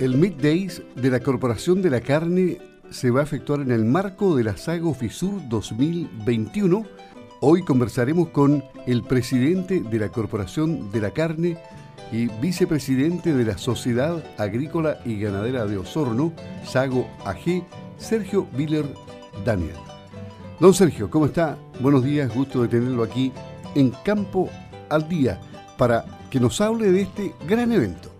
El Middays de la Corporación de la Carne se va a efectuar en el marco de la Sago Fisur 2021. Hoy conversaremos con el presidente de la Corporación de la Carne y vicepresidente de la Sociedad Agrícola y Ganadera de Osorno, Sago AG, Sergio Viller Daniel. Don Sergio, ¿cómo está? Buenos días, gusto de tenerlo aquí en Campo al Día para que nos hable de este gran evento.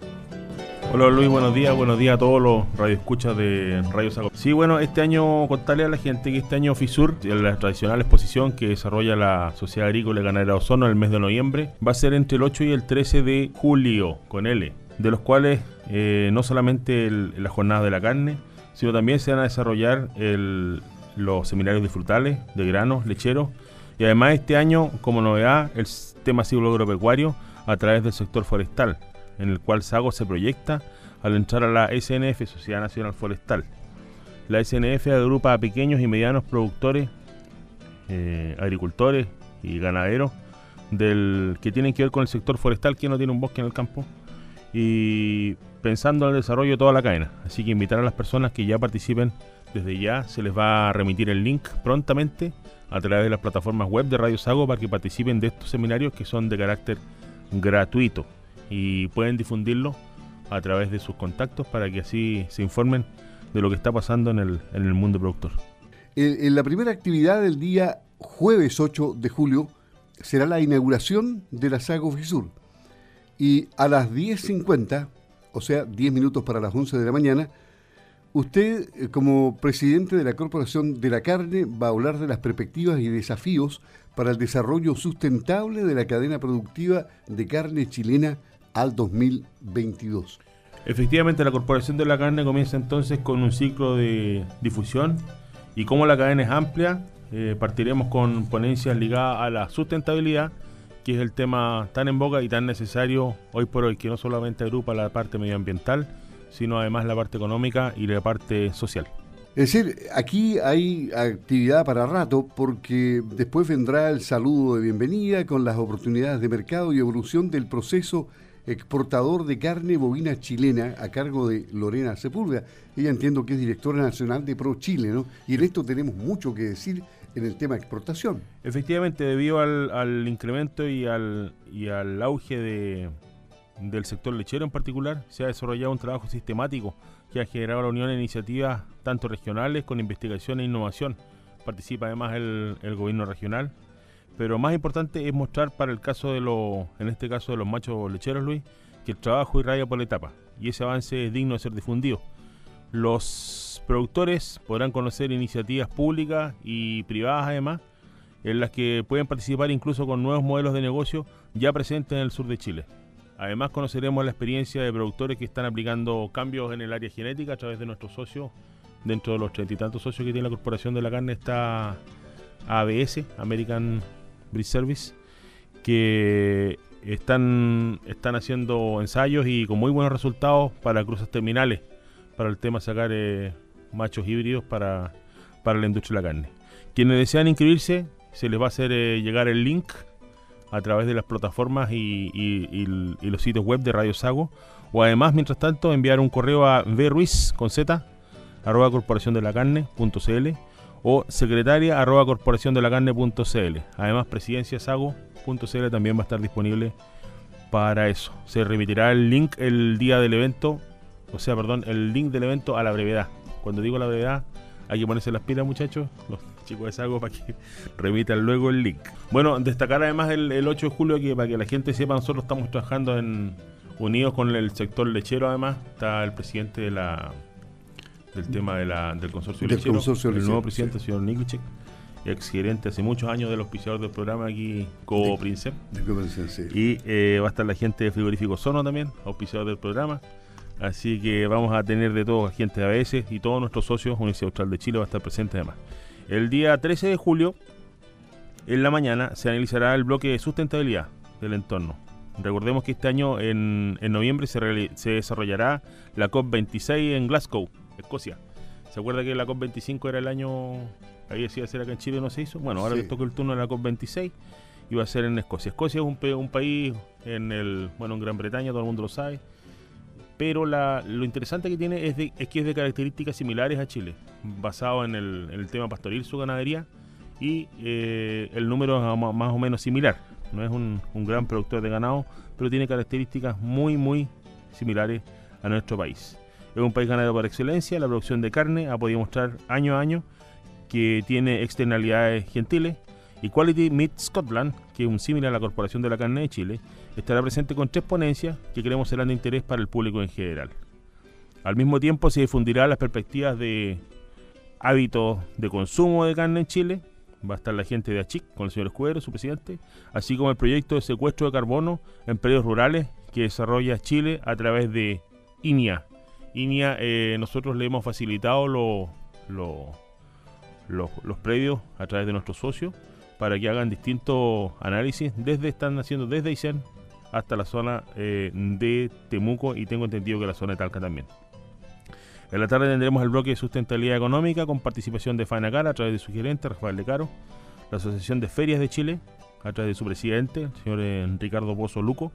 Hola Luis, buenos días, buenos días a todos los radioescuchas de Radio Sago. Sí, bueno, este año contarle a la gente que este año FISUR, la tradicional exposición que desarrolla la Sociedad Agrícola y Ganadera Ozono en el mes de noviembre, va a ser entre el 8 y el 13 de julio, con L, de los cuales eh, no solamente la jornada de la carne, sino también se van a desarrollar los seminarios de frutales, de granos, lecheros, y además este año, como novedad, el tema ciclo agropecuario a través del sector forestal en el cual Sago se proyecta al entrar a la SNF, Sociedad Nacional Forestal. La SNF agrupa a pequeños y medianos productores, eh, agricultores y ganaderos del, que tienen que ver con el sector forestal, que no tiene un bosque en el campo, y pensando en el desarrollo de toda la cadena. Así que invitar a las personas que ya participen desde ya, se les va a remitir el link prontamente a través de las plataformas web de Radio Sago para que participen de estos seminarios que son de carácter gratuito y pueden difundirlo a través de sus contactos para que así se informen de lo que está pasando en el, en el mundo productor. En, la primera actividad del día jueves 8 de julio será la inauguración de la Sago Fisur. Y a las 10.50, o sea, 10 minutos para las 11 de la mañana, usted, eh, como presidente de la Corporación de la Carne, va a hablar de las perspectivas y desafíos para el desarrollo sustentable de la cadena productiva de carne chilena al 2022. Efectivamente, la Corporación de la Carne comienza entonces con un ciclo de difusión y como la cadena es amplia, eh, partiremos con ponencias ligadas a la sustentabilidad, que es el tema tan en boga y tan necesario hoy por hoy, que no solamente agrupa la parte medioambiental, sino además la parte económica y la parte social. Es decir, aquí hay actividad para rato porque después vendrá el saludo de bienvenida con las oportunidades de mercado y evolución del proceso exportador de carne bovina chilena a cargo de Lorena Sepúlveda. Ella entiendo que es directora nacional de Pro Chile, ¿no? Y en esto tenemos mucho que decir en el tema exportación. Efectivamente, debido al, incremento y al, y al auge de, del sector lechero en particular, se ha desarrollado un trabajo sistemático que ha generado la unión de iniciativas tanto regionales con investigación e innovación. Participa además el, el gobierno regional, pero más importante es mostrar para el caso de los, en este caso de los machos lecheros, Luis, que el trabajo irradia por la etapa y ese avance es digno de ser difundido. Los productores podrán conocer iniciativas públicas y privadas además, en las que pueden participar incluso con nuevos modelos de negocio ya presentes en el sur de Chile. Además conoceremos la experiencia de productores que están aplicando cambios en el área genética a través de nuestros socios. Dentro de los treinta y tantos socios que tiene la Corporación de la Carne está ABS, American Bridge Service, que están, están haciendo ensayos y con muy buenos resultados para cruces terminales, para el tema sacar eh, machos híbridos para, para la industria de la carne. Quienes desean inscribirse, se les va a hacer eh, llegar el link a través de las plataformas y, los sitios web de Radio Sago. O además, mientras tanto, enviar un correo a vruiz con z arroba corporación de la carne.cl o secretaria arroba corporación de la carne.cl. Además, presidenciasago.cl también va a estar disponible para eso. Se remitirá el link el día del evento, o sea, perdón, el link del evento a la brevedad. Cuando digo la brevedad, hay que ponerse las pilas, muchachos, los chicos de Sago, para que remitan luego el link. Bueno, destacar además el, el 8 de julio que para que la gente sepa, nosotros estamos trabajando en unidos con el sector lechero, además, está el presidente de la del tema de la, del consorcio del lechero, el nuevo presidente, el señor Niklicek, ex gerente hace muchos años del auspiciador del programa aquí, Co Princep. Y eh, va a estar la gente de Frigorífico Sono también, auspiciador del programa. Así que vamos a tener de todo, gente de ABS y todos nuestros socios, Universidad Austral de Chile va a estar presente además. El día 13 de julio, en la mañana, se analizará el bloque de sustentabilidad del entorno. Recordemos que este año, en, en noviembre, se, se desarrollará la COP26 en Glasgow, Escocia. ¿Se acuerda que la COP25 era el año, ahí decía ser acá en Chile no se hizo? Bueno, ahora le toca el turno de la COP26 y va a ser en Escocia. Escocia es un, un país en el, bueno, en Gran Bretaña, todo el mundo lo sabe, pero lo interesante que tiene es, que es de características similares a Chile, basado en el, tema pastoril, su ganadería, y eh, el número es más o menos similar. No es un, gran productor de ganado, pero tiene características muy, muy similares a nuestro país. Es un país ganadero por excelencia, la producción de carne ha podido mostrar año a año que tiene externalidades gentiles, y Quality Meat Scotland, que es un similar a la Corporación de la Carne de Chile, estará presente con tres ponencias que creemos serán de interés para el público en general. Al mismo tiempo se difundirá las perspectivas de hábitos de consumo de carne en Chile. Va a estar la gente de ACHIC con el señor Escudero, su presidente, así como el proyecto de secuestro de carbono en periodos rurales que desarrolla Chile a través de INIA. INIA, eh, nosotros le hemos facilitado los predios a través de nuestros socios para que hagan distintos análisis. Desde están haciendo desde Aysén hasta la zona eh, de Temuco y tengo entendido que la zona de Talca también. En la tarde tendremos el bloque de sustentabilidad económica con participación de Fainacar a través de su gerente Rafael De Caro, la Asociación de Ferias de Chile a través de su presidente, el señor eh, Ricardo Bozo Luco,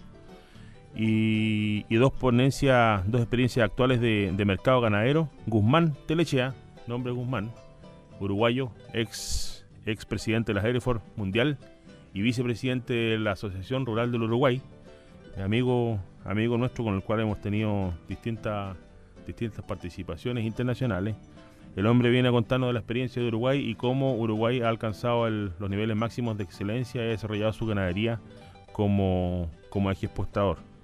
y, dos ponencias, dos experiencias actuales de, mercado ganadero. Guzmán Telechea, nombre Guzmán, uruguayo, ex expresidente de la Hereford Mundial y vicepresidente de la Asociación Rural del Uruguay, amigo, amigo nuestro con el cual hemos tenido distintas, distintas participaciones internacionales. El hombre viene a contarnos de la experiencia de Uruguay y cómo Uruguay ha alcanzado los niveles máximos de excelencia y ha desarrollado su ganadería como, como eje exportador.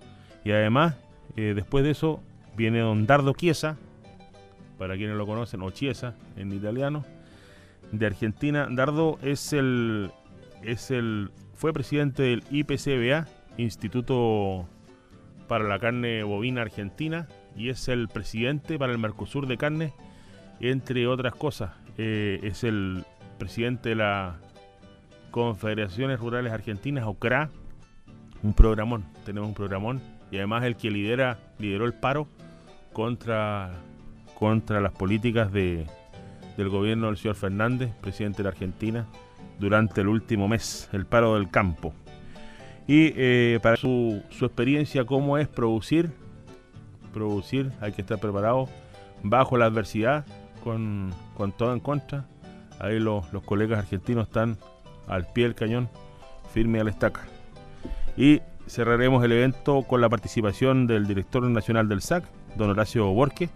Y además, eh, después de eso, viene don Dardo Chiesa, para quienes lo conocen, o Chiesa en italiano, de Argentina. Dardo es el, es el, fue presidente del IPCBA, Instituto para la Carne Bovina Argentina, y es el presidente para el Mercosur de Carne, entre otras cosas. Eh, es el presidente de las Confederaciones Rurales Argentinas, OCRA, un programón, tenemos un programón, y además el que lidera, lideró el paro contra, contra las políticas de, del gobierno del señor Fernández, presidente de la Argentina, durante el último mes, el paro del campo. Y eh, para su, su experiencia, cómo es producir, producir, hay que estar preparado bajo la adversidad, con, con todo en contra. Ahí los, los colegas argentinos están al pie del cañón, firme a la estaca. Y cerraremos el evento con la participación del director nacional del SAC, don Horacio Borque,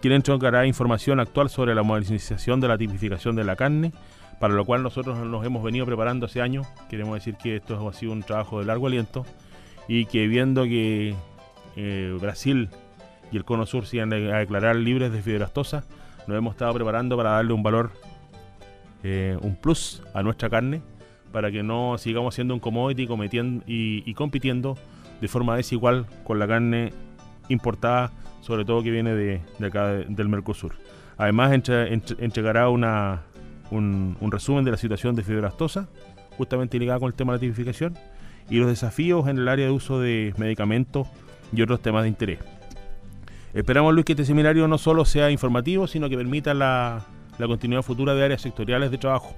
quien entregará información actual sobre la modernización de la tipificación de la carne, para lo cual nosotros nos hemos venido preparando hace años. Queremos decir que esto ha sido un trabajo de largo aliento y que viendo que eh, Brasil y el Cono Sur se iban a declarar libres de fibroastosa, nos hemos estado preparando para darle un valor, eh, un plus a nuestra carne, para que no sigamos siendo un commodity y, y compitiendo de forma desigual con la carne importada sobre todo que viene de, acá del Mercosur. Además entregará una, un, resumen de la situación de fibroastosa, justamente ligada con el tema de la tipificación, y los desafíos en el área de uso de medicamentos y otros temas de interés. Esperamos, Luis, que este seminario no solo sea informativo, sino que permita la, continuidad futura de áreas sectoriales de trabajo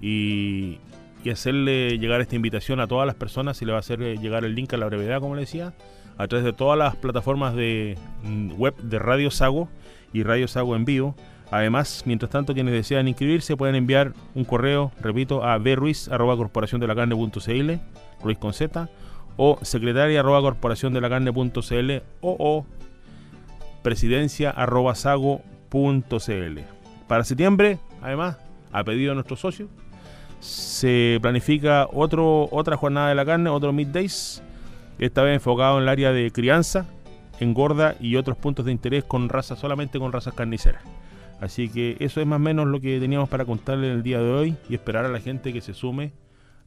y, y, hacerle llegar esta invitación a todas las personas. Se le va a hacer llegar el link a la brevedad, como le decía, a través de todas las plataformas de mm, web de Radio Sago y Radio Sago en vivo. Además, mientras tanto, quienes desean inscribirse pueden enviar un correo, repito, a bruiz arroba corporación de la carne Ruiz con Z, o secretaria arroba corporación de la carne o, o presidencia arroba sago Para septiembre, además, a pedido de nuestros socios, se planifica otro, otra jornada de la carne, otro middays esta vez enfocado en el área de crianza, engorda y otros puntos de interés con razas, solamente con razas carniceras. Así que eso es más o menos lo que teníamos para contarle en el día de hoy y esperar a la gente que se sume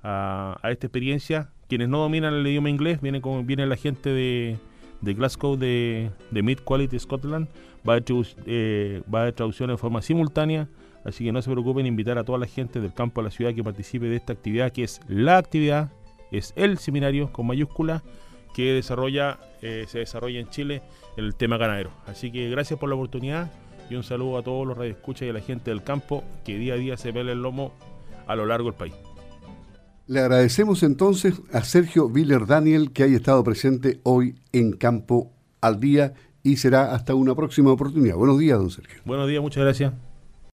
a, esta experiencia. Quienes no dominan el idioma inglés, viene, con, la gente de, Glasgow de, de Mid Quality Scotland, va a, eh, va traducción en forma simultánea, así que no se preocupen invitar a toda la gente del campo a la ciudad que participe de esta actividad, que es la actividad es el seminario con mayúscula que desarrolla, eh, se desarrolla en Chile el tema ganadero. Así que gracias por la oportunidad y un saludo a todos los radioescuchas y a la gente del campo que día a día se pele el lomo a lo largo del país. Le agradecemos entonces a Sergio Viller Daniel que haya estado presente hoy en Campo al Día y será hasta una próxima oportunidad. Buenos días, don Sergio. Buenos días, muchas gracias.